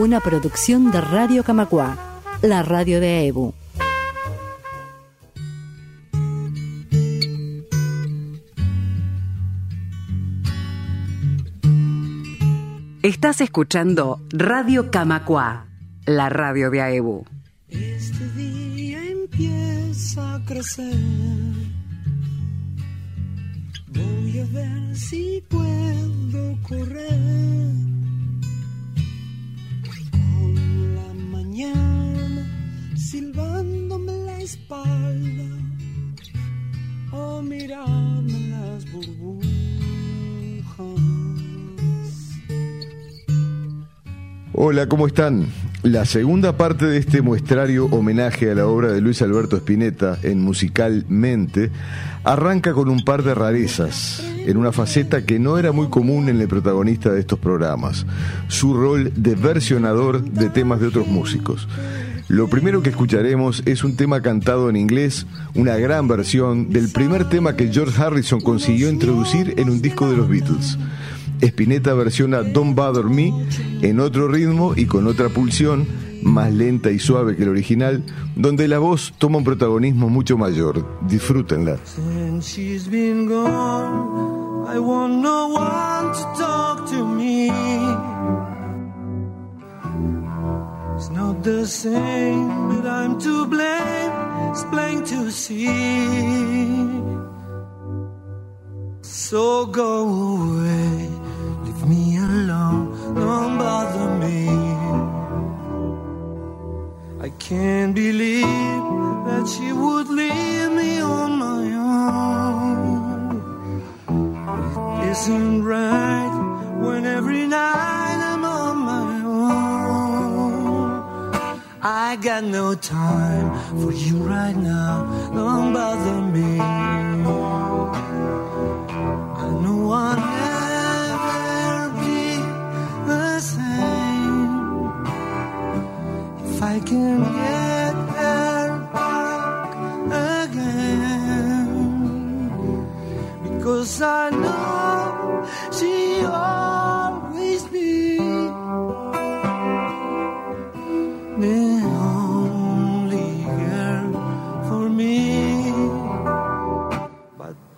Una producción de Radio Camacua, la radio de EBU. Estás escuchando Radio Camacua, la radio de AEBU. Este día empieza a crecer. Voy a ver si puedo correr. Mañana silbándome la espalda. O mirarme las burbujas. Hola, ¿cómo están? La segunda parte de este muestrario homenaje a la obra de Luis Alberto Spinetta en Musicalmente arranca con un par de rarezas en una faceta que no era muy común en el protagonista de estos programas, su rol de versionador de temas de otros músicos. Lo primero que escucharemos es un tema cantado en inglés, una gran versión del primer tema que George Harrison consiguió introducir en un disco de los Beatles. Spinetta versiona Don't Bother Me en otro ritmo y con otra pulsión, más lenta y suave que el original, donde la voz toma un protagonismo mucho mayor. Disfrútenla. It's not the same, but I'm to blame. So go away, got no time for you right now, don't bother me. I know I'll never be the same if I can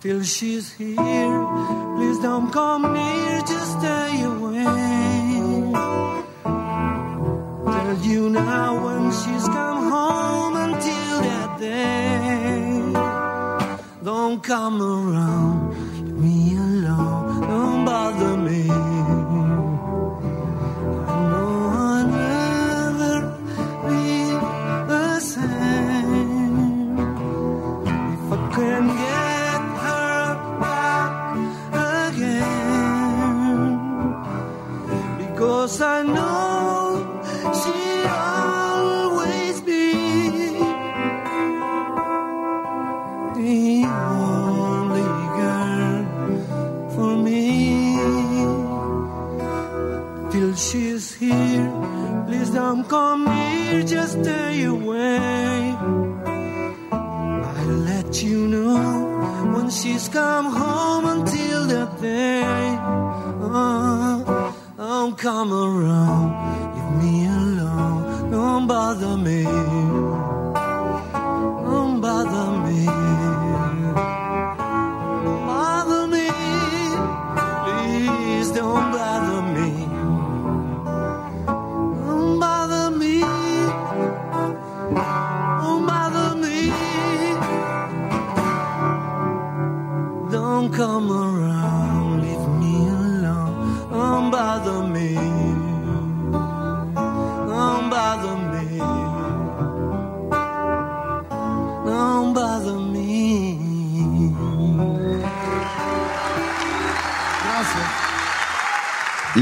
till she's here, please don't come near,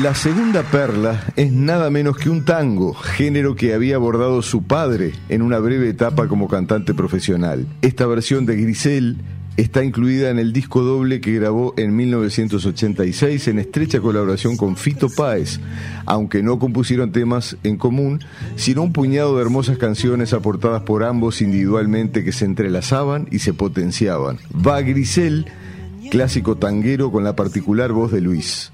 La segunda perla es nada menos que un tango, género que había abordado su padre en una breve etapa como cantante profesional. Esta versión de Grisel está incluida en el disco doble que grabó en 1986 en estrecha colaboración con Fito Páez, aunque no compusieron temas en común, sino un puñado de hermosas canciones aportadas por ambos individualmente que se entrelazaban y se potenciaban. Va Grisel, clásico tanguero con la particular voz de Luis.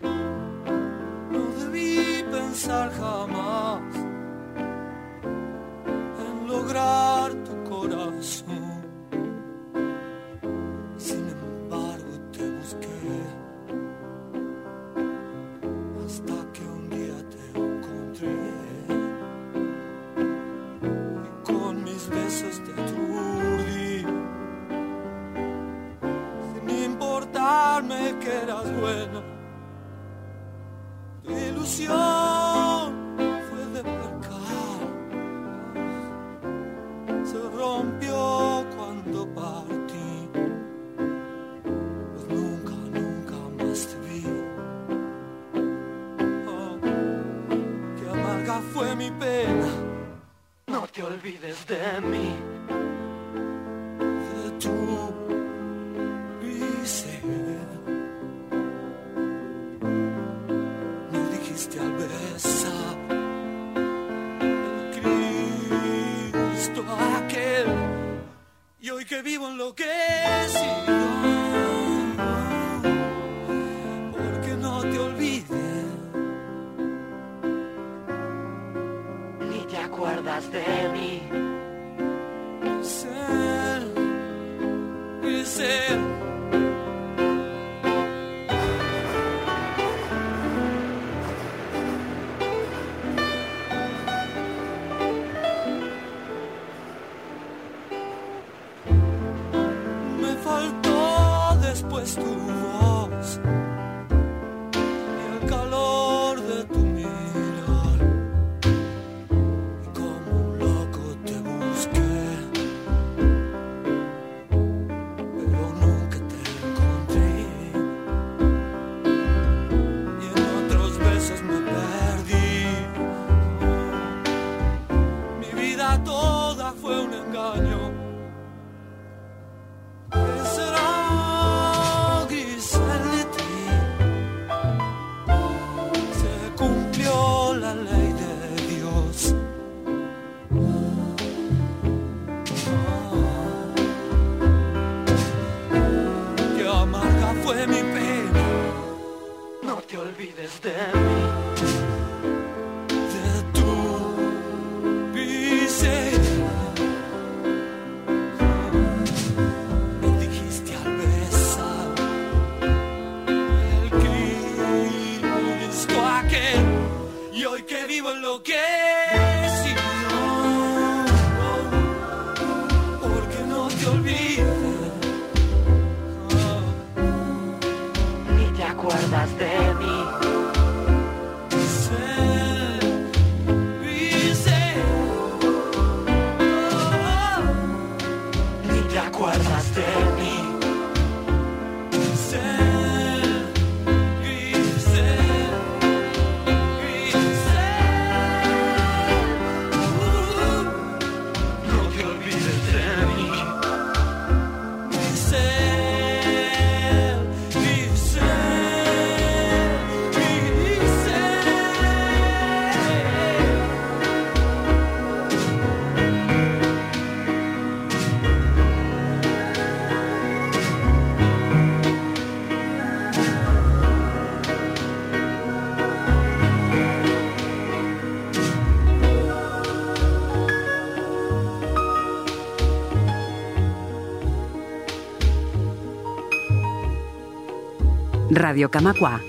Radio Camacua,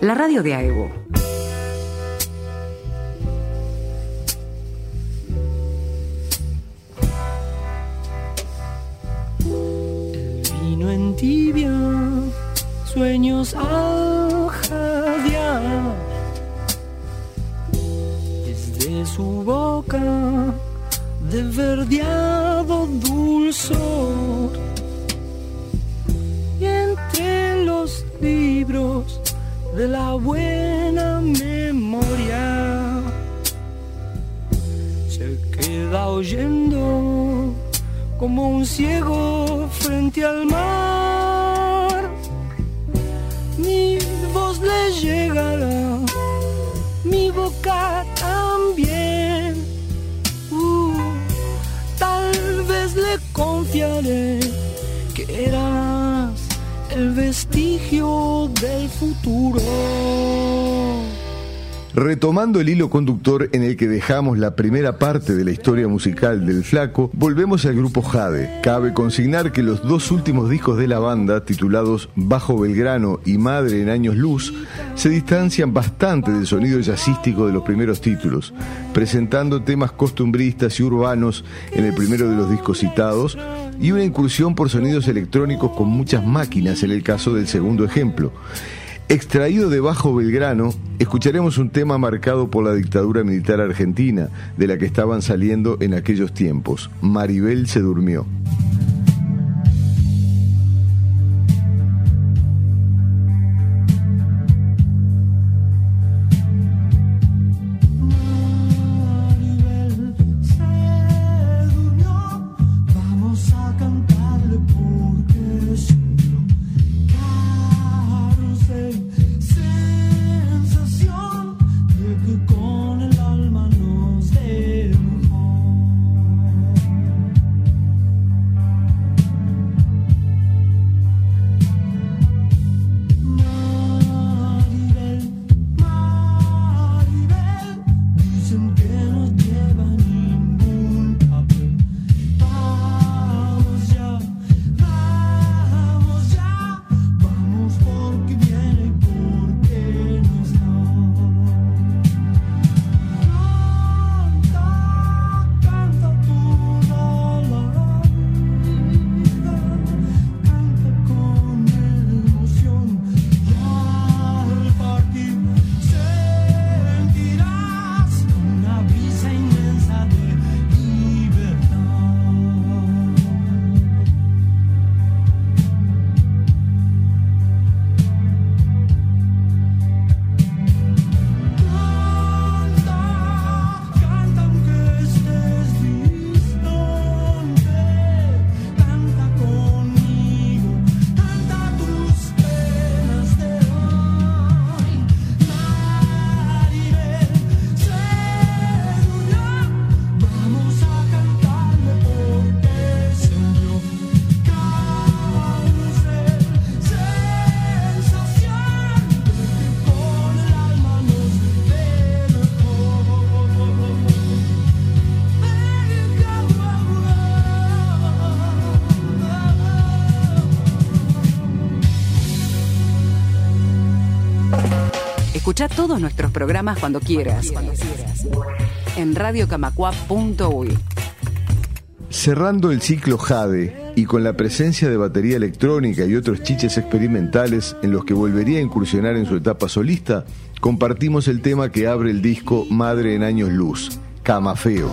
la radio de AEBO. El vino en tibia, sueños al jadear. Desde su boca, de verdeado dulzor de la buena memoria. Se queda oyendo como un ciego frente al mar. Mi voz le llegará, mi boca también. Uh, tal vez le confiaré que eras el vestigio del futuro. Retomando el hilo conductor en el que dejamos la primera parte de la historia musical del Flaco, volvemos al grupo Jade. Cabe consignar que los dos últimos discos de la banda, titulados Bajo Belgrano y Madre en Años Luz, se distancian bastante del sonido jazzístico de los primeros títulos, presentando temas costumbristas y urbanos en el primero de los discos citados y una incursión por sonidos electrónicos con muchas máquinas en el caso del segundo ejemplo. Extraído de Bajo Belgrano, escucharemos un tema marcado por la dictadura militar argentina, de la que estaban saliendo en aquellos tiempos. Maribel se durmió. Escucha todos nuestros programas cuando quieras. En radiocamacua.uy. Cerrando el ciclo Jade y con la presencia de batería electrónica y otros chiches experimentales en los que volvería a incursionar en su etapa solista, compartimos el tema que abre el disco Madre en Años Luz, Camafeo.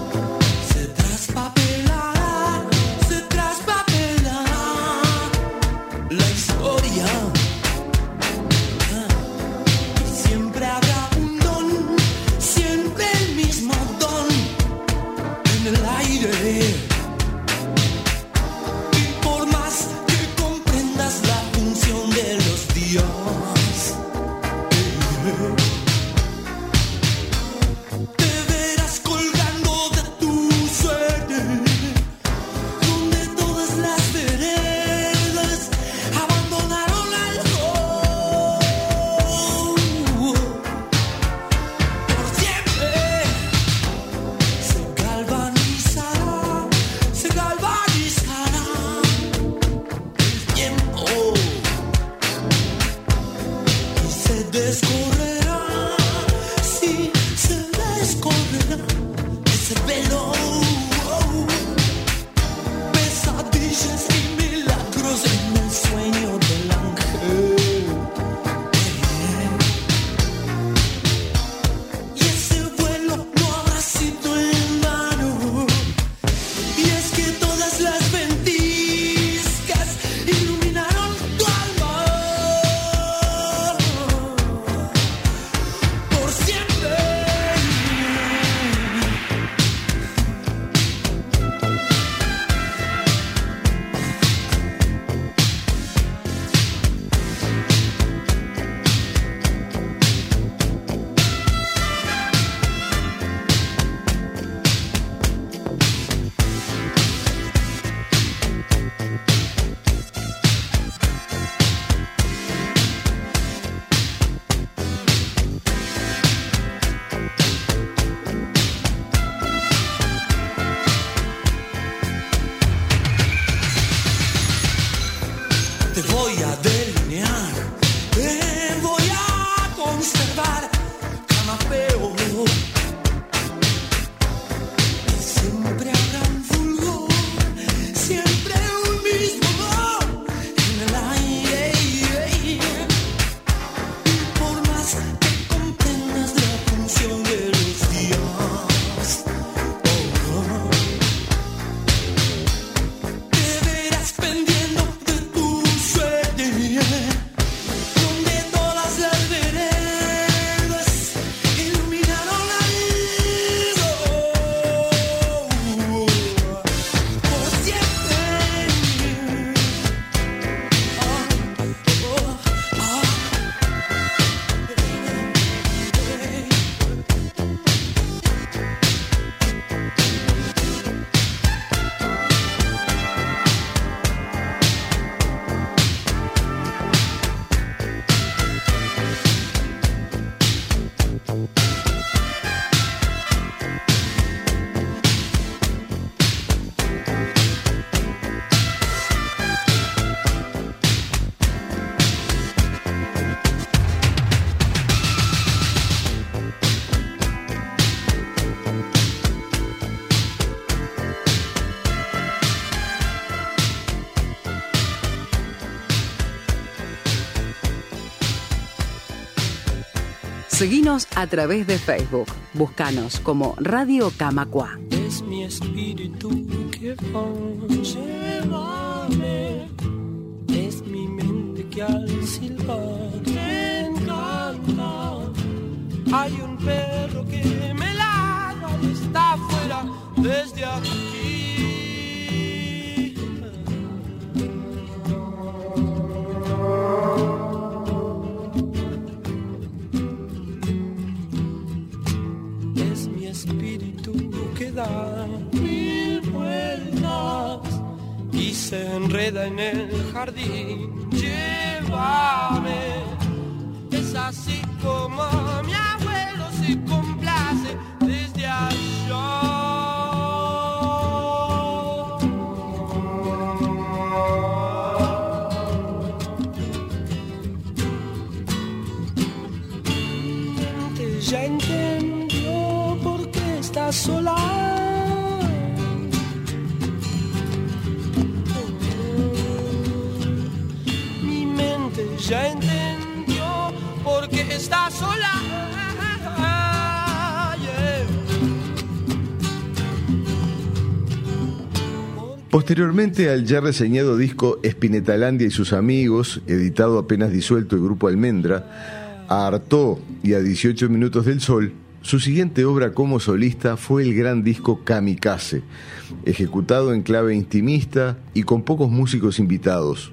Seguinos a través de Facebook. Búscanos como Radio Camacua. Es mi espíritu que va, llévame. Es mi mente que al silbar me encanta. Hay un perro que me ladra y está afuera desde aquí. Se enreda en el jardín. Llévame, es así como mi abuelo se complace desde allá. ya entendió por qué está sola. Ya entendió por qué está sola. Yeah. Posteriormente al ya reseñado disco Espinetalandia y sus amigos, editado apenas disuelto el grupo Almendra, a Artó y a 18 Minutos del Sol, su siguiente obra como solista fue el gran disco Kamikaze, ejecutado en clave intimista y con pocos músicos invitados.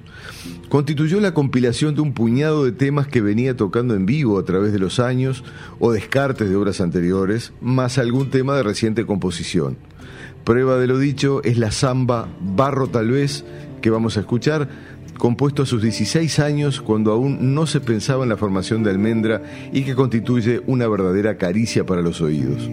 Constituyó la compilación de un puñado de temas que venía tocando en vivo a través de los años o descartes de obras anteriores, más algún tema de reciente composición. Prueba de lo dicho es la samba Barro tal vez que vamos a escuchar, compuesto a sus 16 años cuando aún no se pensaba en la formación de Almendra y que constituye una verdadera caricia para los oídos.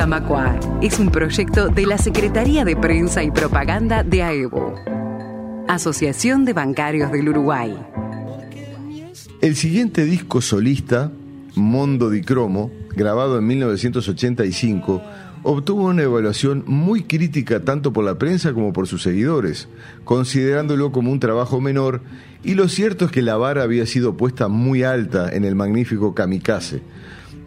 Camacua es un proyecto de la Secretaría de Prensa y Propaganda de AEBO, Asociación de Bancarios del Uruguay. El siguiente disco solista, Mondo di Cromo, grabado en 1985, obtuvo una evaluación muy crítica tanto por la prensa como por sus seguidores, considerándolo como un trabajo menor, y lo cierto es que la vara había sido puesta muy alta en el magnífico Kamikaze.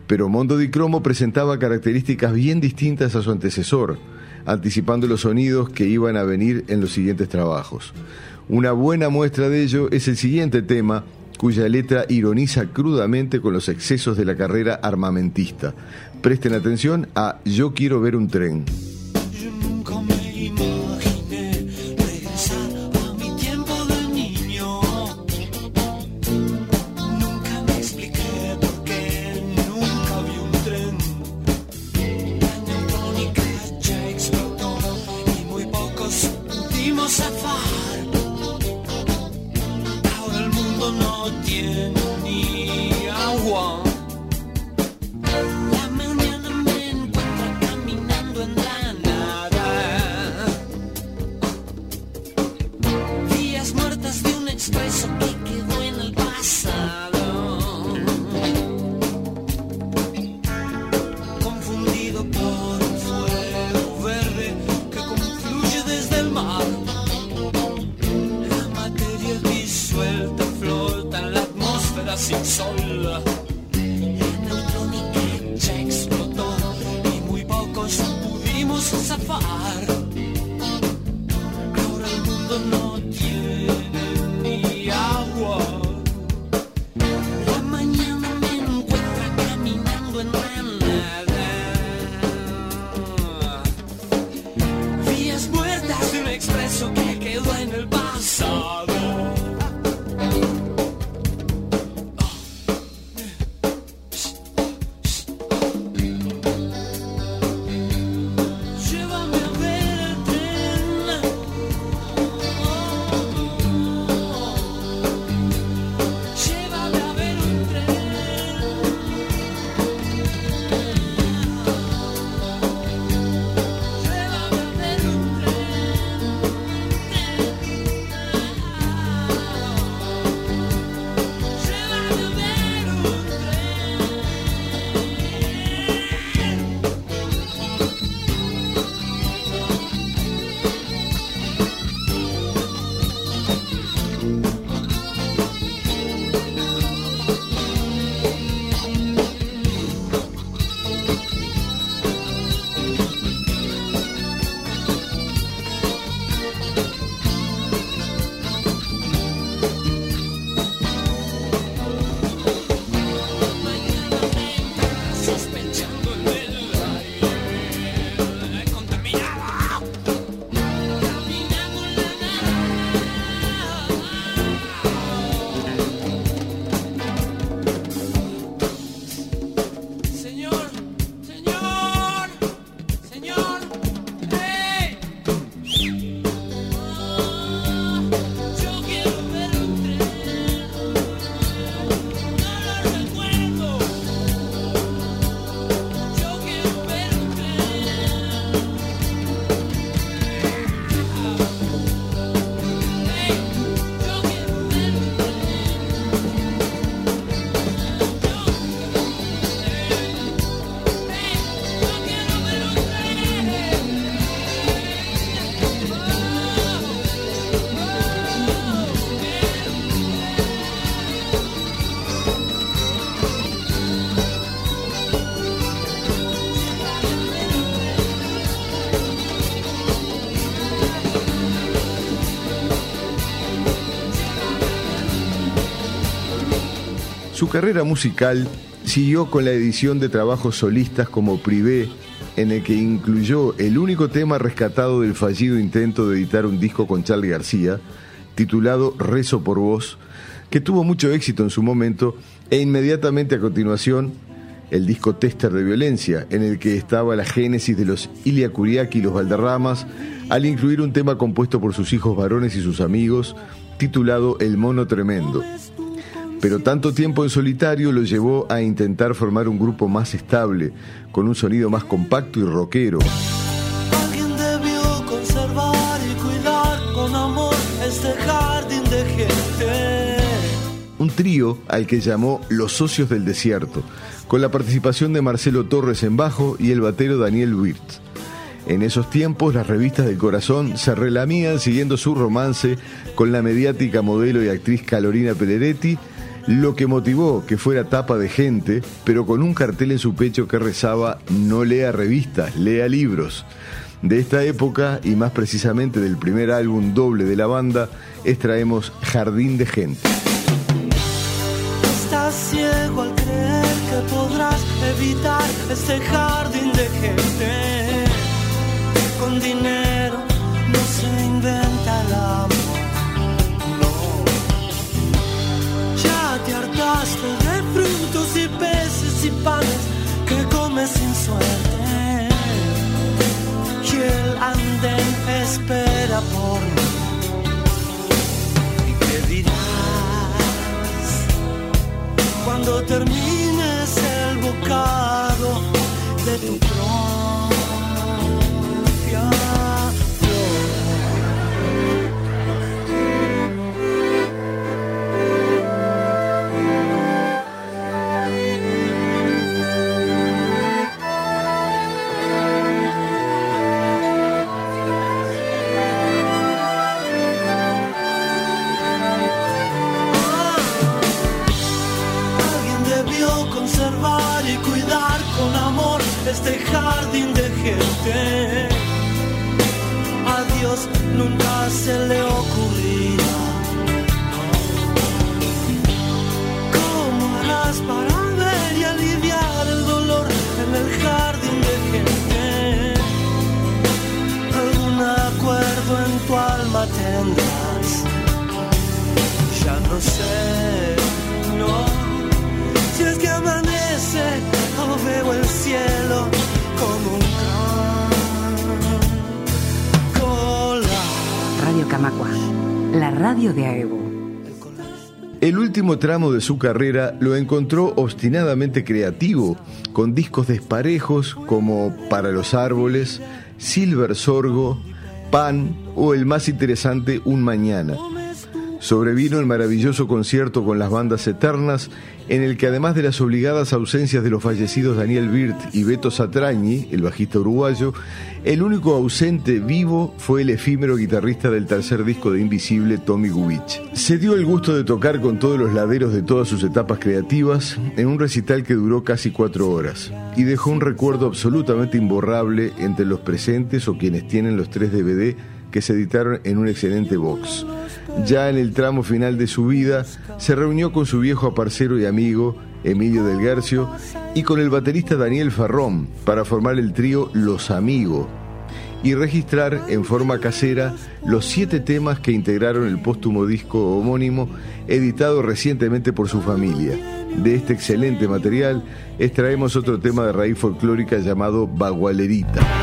Pero Mondo di Cromo presentaba características bien distintas a su antecesor, anticipando los sonidos que iban a venir en los siguientes trabajos. Una buena muestra de ello es el siguiente tema, cuya letra ironiza crudamente con los excesos de la carrera armamentista. Presten atención a Yo quiero ver un tren. Sin sol. Neutrónica ya explotó y muy pocos pudimos zafar. Carrera musical siguió con la edición de trabajos solistas como Privé, en el que incluyó el único tema rescatado del fallido intento de editar un disco con Charlie García, titulado Rezo por Vos, que tuvo mucho éxito en su momento, e inmediatamente a continuación el disco Tester de Violencia, en el que estaba la génesis de los Ilia Kuriaki y los Valderramas, al incluir un tema compuesto por sus hijos varones y sus amigos, titulado El Mono Tremendo. Pero tanto tiempo en solitario lo llevó a intentar formar un grupo más estable, con un sonido más compacto y rockero. Alguien debió conservar y cuidar con amor este jardín de gente. Un trío al que llamó Los Socios del Desierto, con la participación de Marcelo Torres en bajo y el batero Daniel Wirtz. En esos tiempos las revistas del corazón se relamían siguiendo su romance con la mediática modelo y actriz Calorina Peleretti, lo que motivó que fuera tapa de gente, pero con un cartel en su pecho que rezaba no lea revistas, lea libros. De esta época, y más precisamente del primer álbum doble de la banda, extraemos Jardín de Gente. Estás ciego al creer que podrás evitar este jardín de gente. Con dinero no se inventa el amor. De frutos y peces y panes que comes sin suerte. Y el andén espera por mí. ¿Y qué dirás? cuando termines el bocado de tu este jardín de gente. A Dios nunca se le ocurrirá. La radio de AEBO. El último tramo de su carrera lo encontró obstinadamente creativo, con discos desparejos como Para los Árboles, Silver Sorgo, Pan o el más interesante Un Mañana. Sobrevino el maravilloso concierto con las bandas eternas, en el que además de las obligadas ausencias de los fallecidos Daniel Birt y Beto Satrañi, el bajista uruguayo, el único ausente vivo fue el efímero guitarrista del tercer disco de Invisible, Tommy Gubich. Se dio el gusto de tocar con todos los laderos de todas sus etapas creativas en un recital que duró casi cuatro horas y dejó un recuerdo absolutamente imborrable entre los presentes o quienes tienen los tres DVD que se editaron en un excelente box. Ya en el tramo final de su vida, se reunió con su viejo parcero y amigo, Emilio del Guercio, y con el baterista Daniel Farrón para formar el trío Los Amigos y registrar en forma casera los siete temas que integraron el póstumo disco homónimo editado recientemente por su familia. De este excelente material extraemos otro tema de raíz folclórica llamado Bagualerita.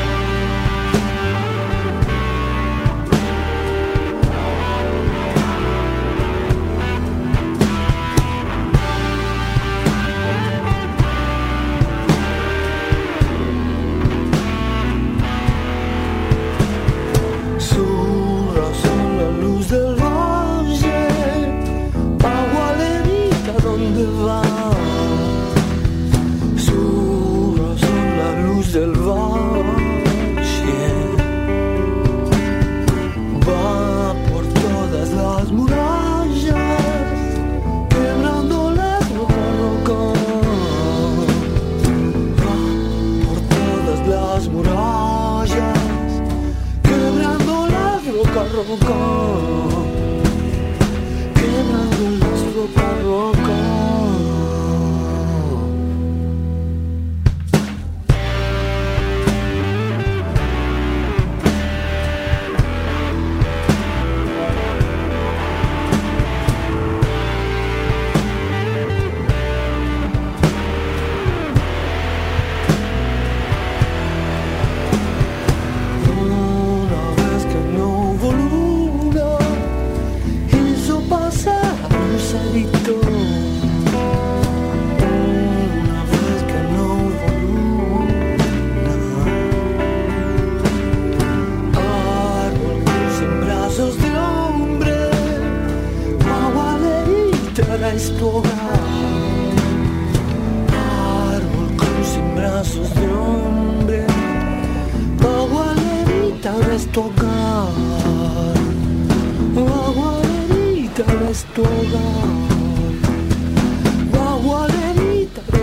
Agualerita es tu hogar.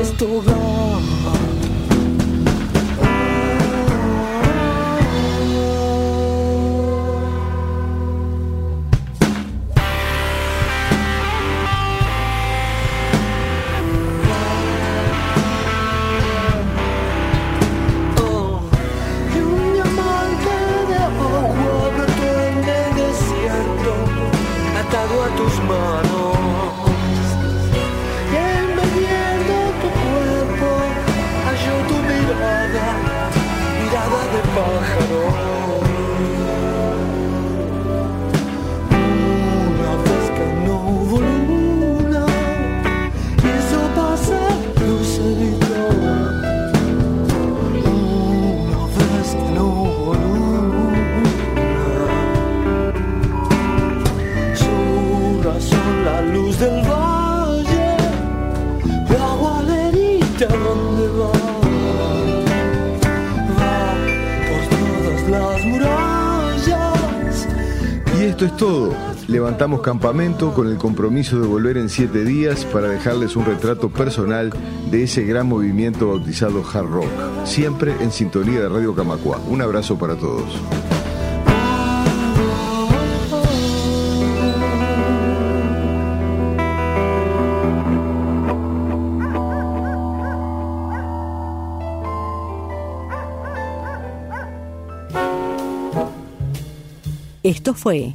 Es tu hogar. Esto es todo. Levantamos campamento con el compromiso de volver en siete días para dejarles un retrato personal de ese gran movimiento bautizado hard rock. Siempre en sintonía de Radio Camacua. Un abrazo para todos. Esto fue